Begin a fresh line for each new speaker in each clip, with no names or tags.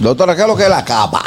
Doctora, ¿qué es lo que es la capa?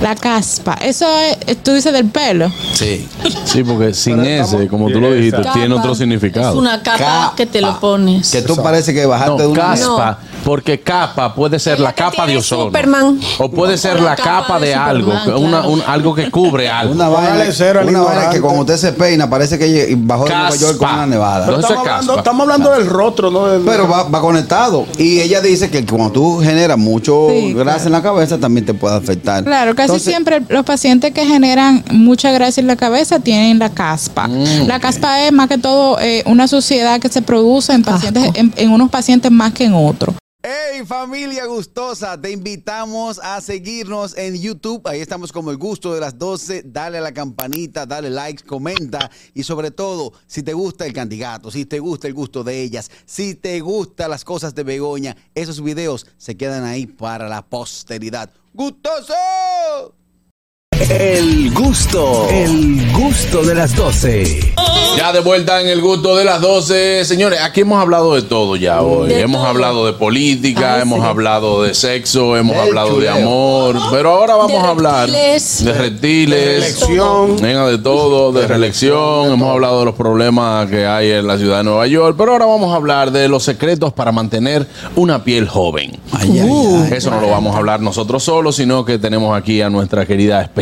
La caspa. Eso es, tú dices del pelo.
Sí.
Sí, porque sin ese, como tú lo dijiste,
Capa.
tiene otro significado.
Es una capa,
Capa.
que te lo pones.
Que tú parece que bajaste
No,
de una
caspa, porque capa puede ser la, capa de ozono.
Superman.
O puede ser
la capa
capa
de
de, algo, una- un- algo que cubre algo.
Una vaina, una vaina que cuando usted se peina parece que bajó de Nueva. York con una nevada.
Pero-
Estamos hablando,
caspa.
estamos hablando del rostro, ¿no? Del-
Pero va, va conectado. Y ella dice que cuando tú generas mucho
Sí,
grasa en la cabeza también te puede afectar.
Claro, casi
Entonces,
siempre los pacientes que generan mucha grasa en la cabeza tienen la caspa.
Mm,
la caspa es más que todo eh, una suciedad que se produce en pacientes, en, en unos pacientes más que en otros.
Hey familia gustosa, te invitamos a seguirnos en YouTube. Ahí estamos como el gusto de las 12. Dale a la campanita, dale like, comenta y sobre todo, si te gusta el candidato, si te gusta el gusto de ellas, si te gustan las cosas de Begoña, esos videos se quedan ahí para la posteridad. ¡Gustoso!
El gusto, el gusto de las 12.
Ya de vuelta en el gusto de las 12. Señores, aquí hemos hablado de todo ya hoy.
De
hemos
todo.
hablado de política,
Ay,
hemos
sí.
hablado de sexo, hemos hablado de amor. Pero ahora vamos
De
a hablar
reptiles.
de reptiles.
Elección.
Venga, de todo, de reelección. Hemos hablado de los problemas que hay en la ciudad de Nueva York. Pero ahora vamos a hablar de los secretos para mantener una piel joven.
Ay, ay, ay.
Eso no lo vamos a hablar nosotros solos, sino que tenemos aquí a nuestra querida especialista,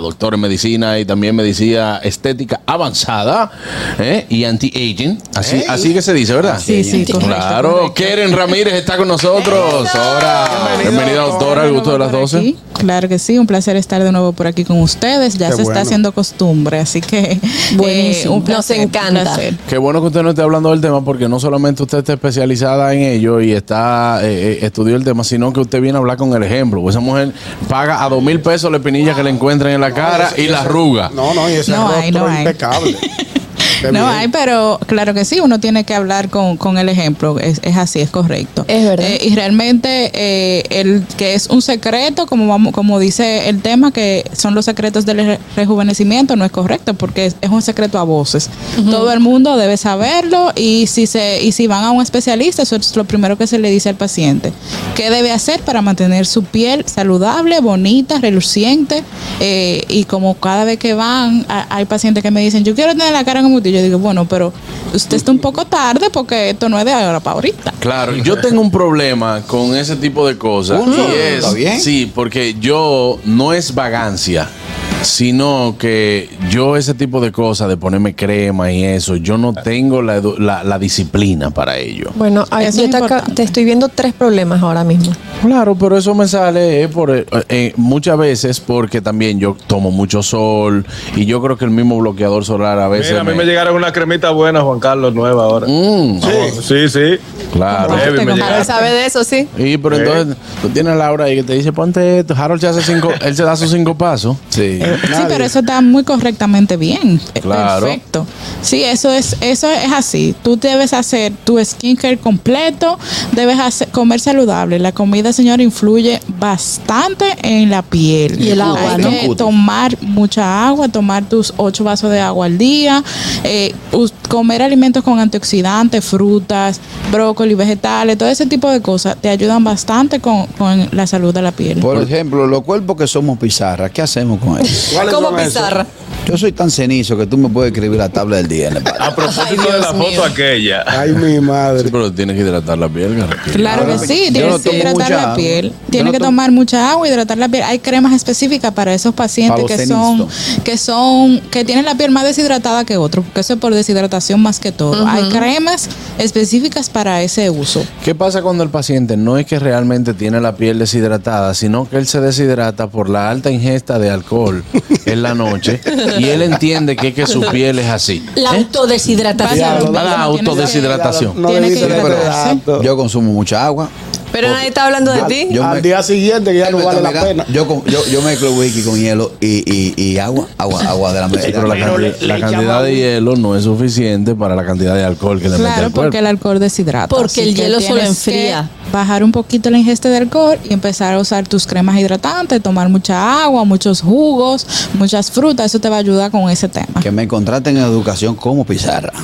doctor en medicina y también medicina estética avanzada ¿eh? y anti-aging. Así, así que se dice, ¿verdad?
Sí, sí, correcto,
Claro.
correcto.
Keren Ramírez está con nosotros. Ahora, bienvenida, doctora, al gusto de las
Por
12.
aquí. Claro que sí, un placer estar de nuevo por aquí con ustedes. Ya
Qué
se
bueno.
está haciendo costumbre, así que eh,
Nos
un
encanta.
placer.
Qué bueno que usted no esté hablando del tema porque no solamente usted está especializada en ello y está eh, eh, estudió el tema, sino que usted viene a hablar con el ejemplo. Esa mujer paga a dos mil pesos la espinilla que le encuentren en la cara y la arruga.
No, no, y ese
No hay,
rostro
no hay.
impecable.
No hay, pero claro que sí, uno tiene que hablar con, con el ejemplo, es, es así, es correcto.
Es verdad.
Eh, y realmente eh, el que es un secreto, como vamos, como dice el tema, que son los secretos del re- rejuvenecimiento, no es correcto, porque es, es un secreto a voces. Todo el mundo debe saberlo y si se y si van a un especialista, eso es lo primero que se le dice al paciente. ¿Qué debe hacer para mantener su piel saludable, bonita, reluciente? Eh, y como cada vez que van, a- hay pacientes que me dicen, yo quiero tener la cara como tú. Yo digo, bueno, pero usted está un poco tarde porque esto no es de ahora para ahorita.
Claro, yo tengo un problema con ese tipo de cosas.
Uno,
y es,
¿está bien?
Sí, porque yo no es vagancia, sino que yo ese tipo de cosas, de ponerme crema y eso, yo no tengo la, la- la disciplina para ello.
Bueno, yo
es
te, te estoy viendo tres problemas ahora mismo.
Claro, pero eso me sale eh, por, eh, eh, muchas veces porque también yo tomo mucho sol y yo creo que el mismo bloqueador solar a veces...
Mira, a mí
me-
me llegaron una cremita buena, Juan Carlos, nueva ahora.
Mm,
Sí, sí.
claro.
Llegaron.
Él sabe de eso, sí.
Y pero entonces tú tienes a Laura ahí que te dice ponte esto. Harold se hace cinco, él se da sus cinco pasos.
Sí.
Sí, pero eso está muy correctamente bien. Eh,
Claro.
Perfecto. Sí, eso es, eso es así. Tú debes hacer tu skincare completo, debes hacer, comer saludable. La comida, señor, influye bastante en la piel.
Y el agua,
Hay
¿no?
que tomar mucha agua, tomar tus ocho vasos de agua al día, eh, comer alimentos con antioxidantes, frutas, brócoli, vegetales, todo ese tipo de cosas te ayudan bastante con, con la salud de la piel.
Por ejemplo, los cuerpos que somos pizarra, ¿qué hacemos con eso?
¿Cuáles
Como
son esos?
Yo soy tan cenizo que tú me puedes escribir la tabla del día en el padre.
A propósito de la foto aquella.
Ay, mi madre.
Sí, pero tienes que hidratar la piel, Garraquillo.
Claro
Ahora,
que sí, tienes
no
que hidratar
mucha
la piel. Tienes
no
que
tomo-
tomar mucha agua y hidratar la piel. Hay cremas específicas para esos pacientes
Para
que son, que son, que tienen la piel más deshidratada que otros, porque eso es por deshidratación más que todo. Hay cremas específicas para ese uso.
¿Qué pasa cuando el paciente no es que realmente tiene la piel deshidratada, sino que él se deshidrata por la alta ingesta de alcohol en la noche y él entiende que, es que su piel es así?
La autodeshidratación.
Diablo,
La autodeshidratación.
No
Tiene que.
Yo consumo mucha agua.
Pero nadie está hablando de ti.
Yo
Al
me-
día siguiente que ya no vale la pena.
Yo, yo, yo mezclo whisky con hielo y, y, y agua, agua, agua de la
Sí, pero la,
Pero
cantidad-
le-
la
le
cantidad
llama-
de hielo no es suficiente para la cantidad de alcohol que le mete
Claro,
al cuerpo.
porque el alcohol deshidrata.
Porque el hielo solo enfría.
que bajar un poquito la ingesta de alcohol y empezar a usar tus cremas hidratantes, tomar mucha agua, muchos jugos, muchas frutas. Eso te va a ayudar con ese tema.
Que me contraten en educación como pizarra.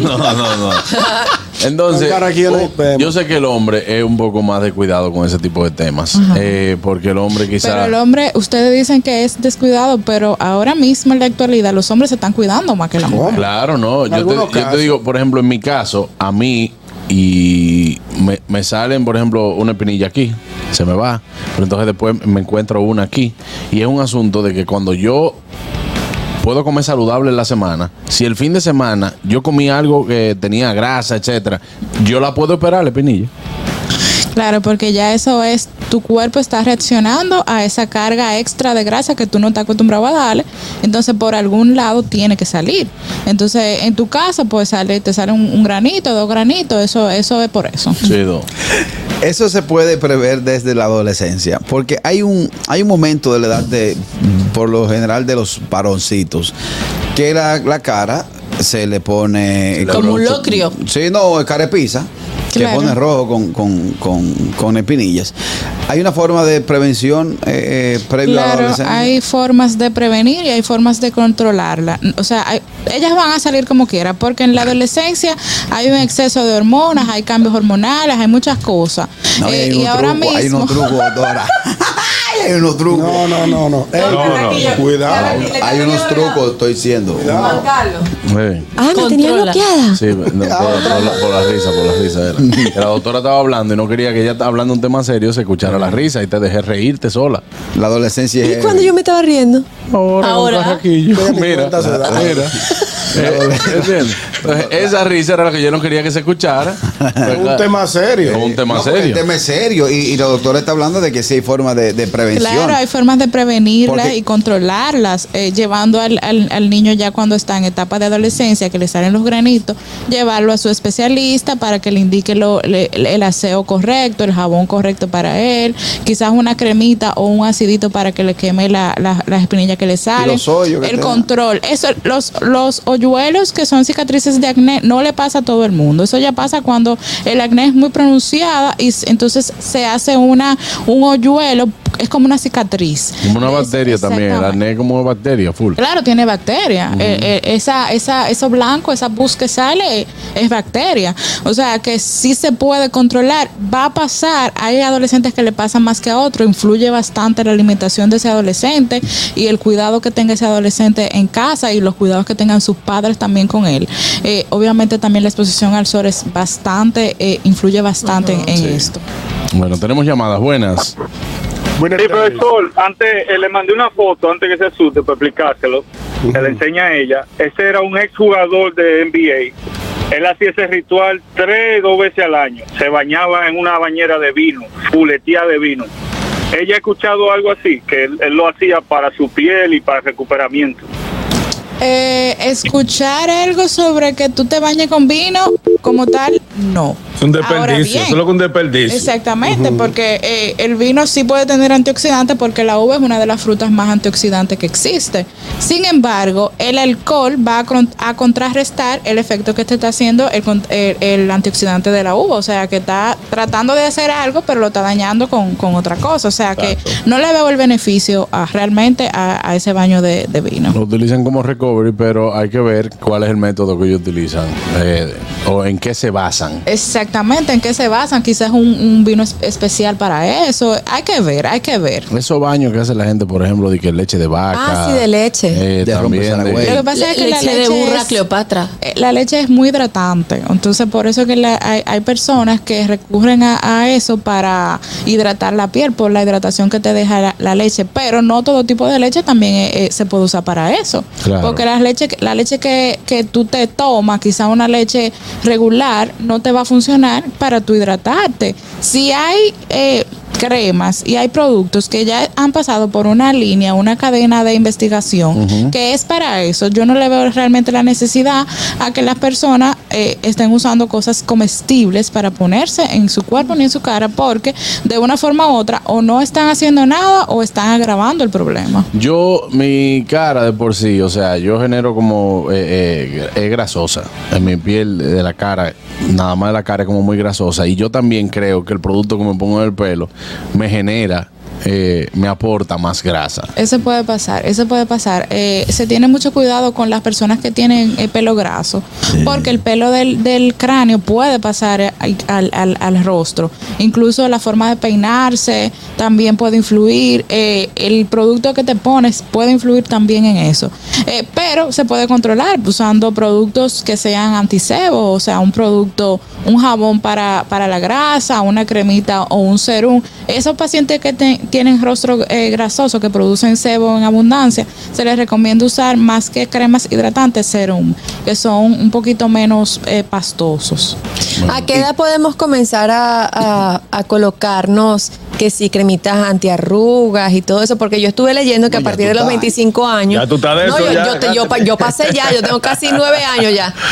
No, no, no. Entonces, oh,
tema.
yo sé que el hombre es un poco más de cuidado con ese tipo de temas. eh, porque el hombre
Pero
quizás.
el hombre, ustedes dicen que es descuidado, pero ahora mismo en la actualidad los hombres se están cuidando más que la mujer.
Claro, no. Yo te, yo te digo, por ejemplo, en mi caso, a mí y me, me salen, por ejemplo, una espinilla aquí, se me va, pero entonces después me encuentro una aquí. Y es un asunto de que cuando yo puedo comer saludable en la semana, si el fin de semana yo comí algo que tenía grasa, etcétera, yo la puedo operar la espinilla.
Claro, porque ya eso es, tu cuerpo está reaccionando a esa carga extra de grasa que tú no estás acostumbrado a darle, entonces por algún lado tiene que salir. Entonces, en tu casa, pues sale, te sale un, un granito, dos granitos, eso, eso es por eso.
Sí, do.
Eso se puede prever desde la adolescencia, porque hay un, hay un momento de la edad de, por lo general, de los varoncitos, que la, la cara se le pone...
Como un locrio.
Sí, no, carepiza. Que
Claro.
pone rojo con, con, con, con espinillas. Hay una forma de prevención eh, eh, previo a la adolescencia.
hay formas de prevenir y hay formas de controlarla. O sea, hay- ellas van a salir como quiera, porque en la adolescencia hay un exceso de hormonas, hay cambios hormonales, hay muchas cosas.
No,
Eh,
hay
y ahora
trucos, hay
mismo,
unos trucos. Hay unos trucos.
No, no, no, no.
No.
Cuidado.
Hay unos trucos, estoy diciendo.
Cuidado.
Sí.
Ah, me tenía bloqueada.
Sí, no, por, por la, por la risa, por la risa era. La doctora estaba hablando y no quería que ella estaba hablando un tema serio, se escuchara la risa y te dejé reírte sola.
La adolescencia
¿Y
es.
cuando yo me estaba riendo?
Ahora,
Ahora.
un Mira, mira. Eh, ¿entiendes? Entonces, esa risa era la que yo no quería que se escuchara.
Es un tema serio.
Es un tema
No,
serio.
El tema serio y, y la doctora está hablando de que sí hay forma de, de prevención.
Claro, hay formas de prevenirlas
Porque-
y controlarlas, eh, llevando al, al- al niño ya cuando está en etapa de adolescencia, que le salen los granitos, llevarlo a su especialista para que le indique lo- le- el aseo correcto, el jabón correcto para él, quizás una cremita o un acidito para que le queme la- la- las espinillas que le salen.
los hoyos que
el
tenga.
control. Eso, los, los hoyuelos que son cicatrices de acné no le pasa a todo el mundo. Eso ya pasa cuando el acné es muy pronunciada y entonces se hace una un hoyuelo, es como una cicatriz.
Como una
Es-
bacteria también. El acné como una bacteria, full.
Claro, tiene bacteria. Eh, eh, esa, esa, eso blanco, esa pus que sale, es bacteria. O sea que sí se puede controlar. Va a pasar. Hay adolescentes que le pasan más que a otros. Influye bastante la alimentación de ese adolescente y el cuidado que tenga ese adolescente en casa y los cuidados que tengan sus padres también con él. Eh, obviamente también la exposición al sol es bastante, eh, influye bastante en, en esto.
Bueno, tenemos llamadas buenas.
Buenas
Sí,
tardes.
profesor, antes eh, le mandé una foto antes que se asuste para explicárselo. Se le enseña a ella. Ese era un exjugador de NBA. Él hacía ese ritual tres, dos veces al año. Se bañaba en una bañera de vino, fuletía de vino. Ella ha escuchado algo así, que él, él lo hacía para su piel y para recuperamiento.
Eh, escuchar algo sobre que tú te bañes con vino como tal, no.
Es un desperdicio,
bien,
solo que un desperdicio.
Exactamente, porque eh, el vino sí puede tener antioxidantes porque la uva es una de las frutas más antioxidantes que existe. Sin embargo, el alcohol va a, con- a contrarrestar el efecto que te está haciendo el, con- el- el antioxidante de la uva. O sea, que está tratando de hacer algo, pero lo está dañando con, con otra cosa. O sea, que no le veo el beneficio a- realmente a, a ese baño de, de vino.
Lo utilizan como recovery, pero hay que ver cuál es el método que ellos utilizan eh, o en qué se basan.
Exactamente, en qué se basan, quizás un, un vino es- especial para eso. Hay que ver, hay que ver.
Esos baños que hace la gente, por ejemplo, de que leche de vaca.
Ah, sí, de leche.
eh,
De
también de-.
Lo que pasa es que la
leche de burra
es-
Cleopatra.
Eh, La leche es muy hidratante, entonces por eso que la- hay, hay personas que recurren a, a eso para hidratar la piel por la hidratación que te deja la, la leche, pero no todo tipo de leche también eh, eh, se puede usar para eso,
Claro.
porque la leche, la leche que, que tú te tomas, quizá una leche regular, no te va a funcionar para tu hidratarte. Si hay eh, cremas y hay productos que ya han pasado por una línea, una cadena de investigación que es para eso. Yo no le veo realmente la necesidad a que las personas eh, estén usando cosas comestibles para ponerse en su cuerpo ni en su cara porque de una forma u otra o no están haciendo nada o están agravando el problema.
Yo, mi cara de por sí, o sea, yo genero como, eh, eh, es grasosa. En mi piel de la cara, nada más de la cara es como muy grasosa. Y yo también creo que el producto que me pongo en el pelo me genera, eh, me aporta más grasa.
Eso puede pasar, eso puede pasar. Eh, se tiene mucho cuidado con las personas que tienen el pelo graso, porque el pelo del, del cráneo puede pasar eh, al, al- al rostro. Incluso la forma de peinarse también puede influir. eh, el producto que te pones puede influir también en eso. Eh, pero se puede controlar usando productos que sean antisebo, o sea, un producto, un jabón para, para la grasa, una cremita o un serum. Esos pacientes que te- tienen rostro eh, grasoso, que producen sebo en abundancia, se les recomienda usar más que cremas hidratantes, serum, que son un poquito menos eh, pastosos.
¿A qué edad podemos comenzar a, a- a colocarnos que sí, cremitas antiarrugas y todo eso? Porque yo estuve leyendo que a partir de los
estás.
25 años.
Ya tú estás de
no,
eso,
yo,
ya,
yo, te- yo pa-
cállate.
yo pasé ya, yo tengo casi nueve años ya.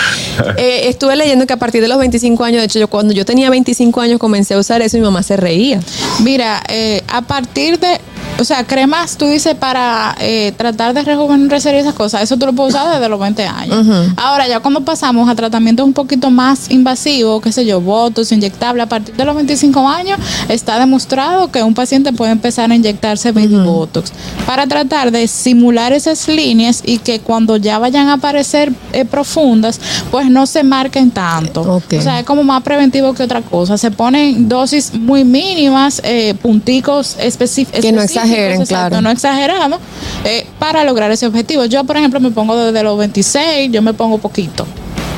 Eh, estuve leyendo que a partir de los 25 años, de hecho, yo cuando yo tenía 25 años comencé a usar eso y mi mamá se reía.
Mira, eh, a partir de, o sea, cremas, tú dices para eh, tratar de rejuvenecer y esas cosas, eso tú lo puedes usar desde los 20 años. Ahora, ya cuando pasamos a tratamientos un poquito más invasivos, qué sé yo, botox, inyectable, a partir de los 25 años, está demostrado que un paciente puede empezar a inyectarse baby botox para tratar de simular esas líneas y que cuando ya vayan a aparecer eh, profundas, pues no se marquen tanto.
Ok.
O sea, es como más preventivo que otra cosa. Se ponen dosis muy mínimas, eh, punticos específicos.
Que no exageren, claro.
No exagerados, eh, para lograr ese objetivo. Yo, por ejemplo, me pongo desde los 26, yo me pongo poquito.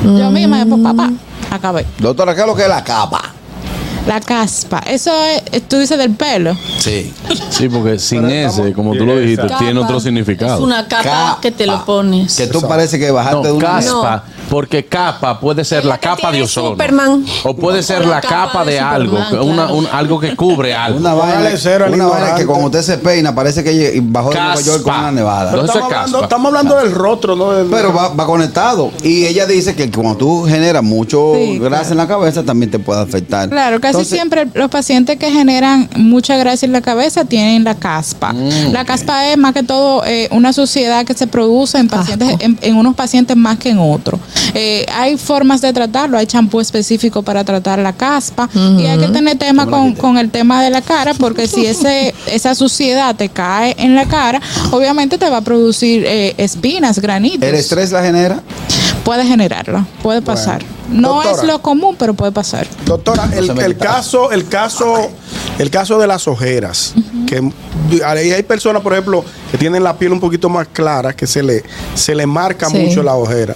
Yo misma, después, papá, acabé.
Doctora, ¿qué es lo que es la capa?
La caspa, eso es, tú dices del pelo.
Sí.
Sí, porque sin ese, como tú lo dijiste,
Capa.
tiene otro significado.
Es una capa,
Capa.
que te lo pones.
Que tú parece que bajaste de una...
caspa, porque capa puede ser la capa de ozono.
Superman.
O puede ser
la capa de
algo, una- un- algo que cubre algo.
Una vaina, una vaina que cuando usted se peina parece que bajó de Nueva York con una nevada.
Pero
estamos,
es
hablando,
caspa.
estamos hablando del rostro, ¿no? Del-
Pero va, va conectado. Y ella dice que cuando tú generas mucho
Sí,
grasa
claro.
en la cabeza también te puede afectar.
Claro, casi
Entonces,
siempre los pacientes que generan mucha grasa en la cabeza tienen la caspa.
Mm,
la caspa es más que todo eh, una suciedad que se produce en pacientes, en, en unos pacientes más que en otros. Eh, hay formas de tratarlo, hay champú específico para tratar la caspa y hay que tener tema con, con el tema de la cara porque si ese esa suciedad te cae en la cara, obviamente te va a producir eh, espinas, granitos.
¿El estrés la genera?
Puede generarlo, puede pasar. No
Doctora.
es lo común, pero puede pasar.
Doctora, el, el caso, el caso, el caso de las ojeras, que hay hay personas, por ejemplo, que tienen la piel un poquito más clara, que se le, se le marca
Sí.
mucho la ojera.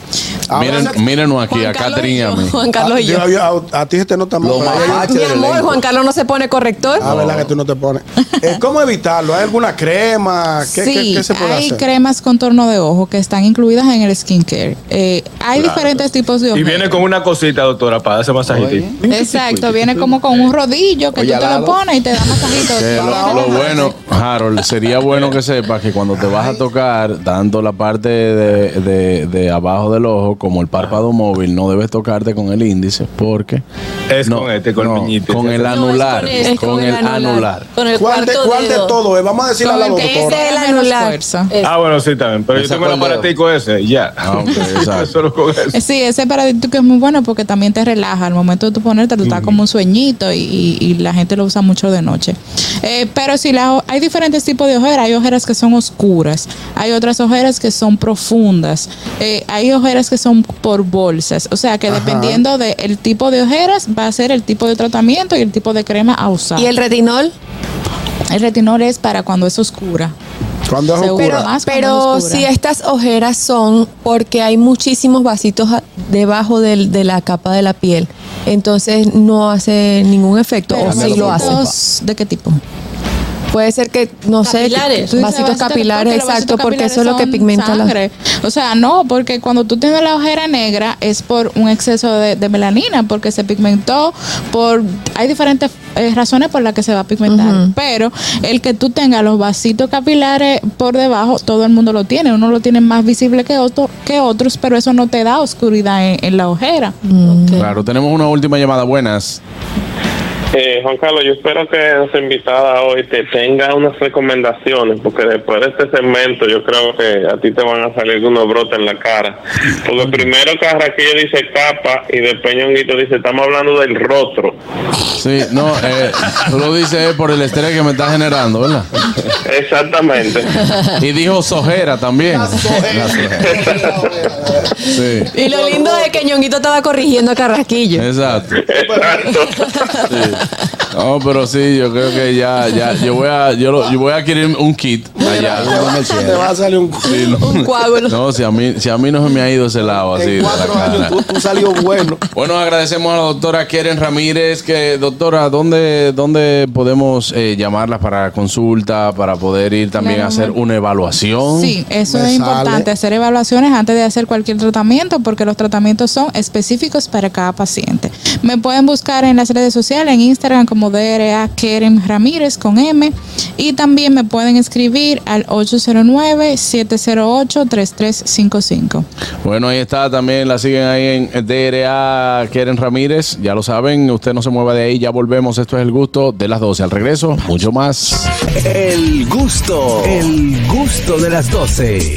Miren, mírenos aquí,
Juan
a Catherine y a mí.
Juan Carlos y yo.
Ah, yo- a, a ti se te nota más.
Lo
pero a ella-
mapache
Mi amor. Juan Carlos no se pone corrector.
Ah, ¿verdad que tú no te pones? Eh, ¿Cómo evitarlo? ¿Hay alguna crema? ¿Qué,
sí,
qué se puede
hay
hacer?
cremas contorno de ojo que están incluidas en el skincare. Eh, hay diferentes tipos de
Y
ojeras.
viene con una cosita, doctora, para ese masajito.
Exacto, viene como con un rodillo que
Oye,
tú te lo pones y te da masajito.
Lo, lo bueno, Harold, sería bueno que sepas que cuando te vas a tocar, tanto la parte de, de- de abajo del ojo como el párpado móvil, no debes tocarte con el índice porque
Es con este, con el meñique.
con el
No, es
anular,
con este,
con, el anular.
Con el
¿Cuál de, cuál de todo? es? Vamos a decirle a la
Con el que
doctora.
Ese es el
menos
anular.
fuerza.
Ah, bueno, sí, también. Pero yo tengo el
el
aparatico ese ya.
Ah, ok, exacto.
Solo con eso.
Eh, Sí, ese paradito es muy bueno porque también te relaja. Al momento de tú ponerte, tú estás como un sueñito y, y- y la gente lo usa mucho de noche. Eh, pero sí, la, hay diferentes tipos de ojeras. Hay ojeras que son oscuras, hay otras ojeras que son profundas, eh, hay ojeras que son por bolsas. O sea que dependiendo del tipo de ojeras, va a ser el tipo de tratamiento y el tipo de crema a usar.
¿Y el retinol?
El retinol es para cuando es oscura.
Cuando es
Seguro.
oscura.
Pero- más cuando
Pero
es oscura.
si estas ojeras son porque hay muchísimos vasitos debajo del- de la capa de la piel, entonces no hace ningún efecto
Pero
o sí lo hace.
¿De qué tipo?
Puede ser que, no
Capilares.
sé, vasitos capilares,
porque
exacto,
vasitos
porque eso es lo que pigmenta
son
la...
sangre. O sea, no, porque cuando tú tienes la ojera negra es por un exceso de, de melanina, porque se pigmentó por... Hay diferentes eh, razones por las que se va a pigmentar. Pero el que tú tengas los vasitos capilares por debajo, todo el mundo lo tiene. Uno lo tiene más visible que, otro, que otros, pero eso no te da oscuridad en, en la ojera.
Claro, tenemos una última llamada. Buenas.
Eh, Juan Carlos, yo espero que nuestra invitada hoy te tenga unas recomendaciones, porque después de este segmento yo creo que a ti te van a salir unos brotes en la cara. Porque primero Carraquillo dice capa y después Ñonguito dice, estamos hablando del rostro.
Sí, no, eh, tú lo dices por el estrés que me está generando, ¿verdad?
Exactamente.
Y dijo sojera también. La sojera. Sí.
Y lo lindo es que Ñonguito estaba corrigiendo a Carrasquillo.
Exacto.
Exacto.
No, pero sí, yo creo que ya, ya, yo voy a, yo, lo- yo voy a adquirir un kit allá.
Te va a salir un
Sí, no.
Un coágulo.
No, si a mí, si a mí no se me ha ido ese lado así.
En
la
años tú, tú salió bueno.
Bueno, agradecemos a la doctora Keren Ramírez. Que, doctora, ¿dónde, dónde podemos eh, llamarla para consulta, para poder ir también a hacer una evaluación?
Sí, eso
Me
es importante,
sale.
hacer evaluaciones antes de hacer cualquier tratamiento, porque los tratamientos son específicos para cada paciente. Me pueden buscar en las redes sociales, en Instagram como DRA Keren Ramírez con M, y también me pueden escribir al 809-708-3355.
Bueno, ahí está, también la siguen ahí en DRA Keren Ramírez. Ya lo saben, usted no se mueva de ahí, ya volvemos. Esto es el gusto de las 12. Al regreso, mucho más.
El gusto, el gusto de las 12.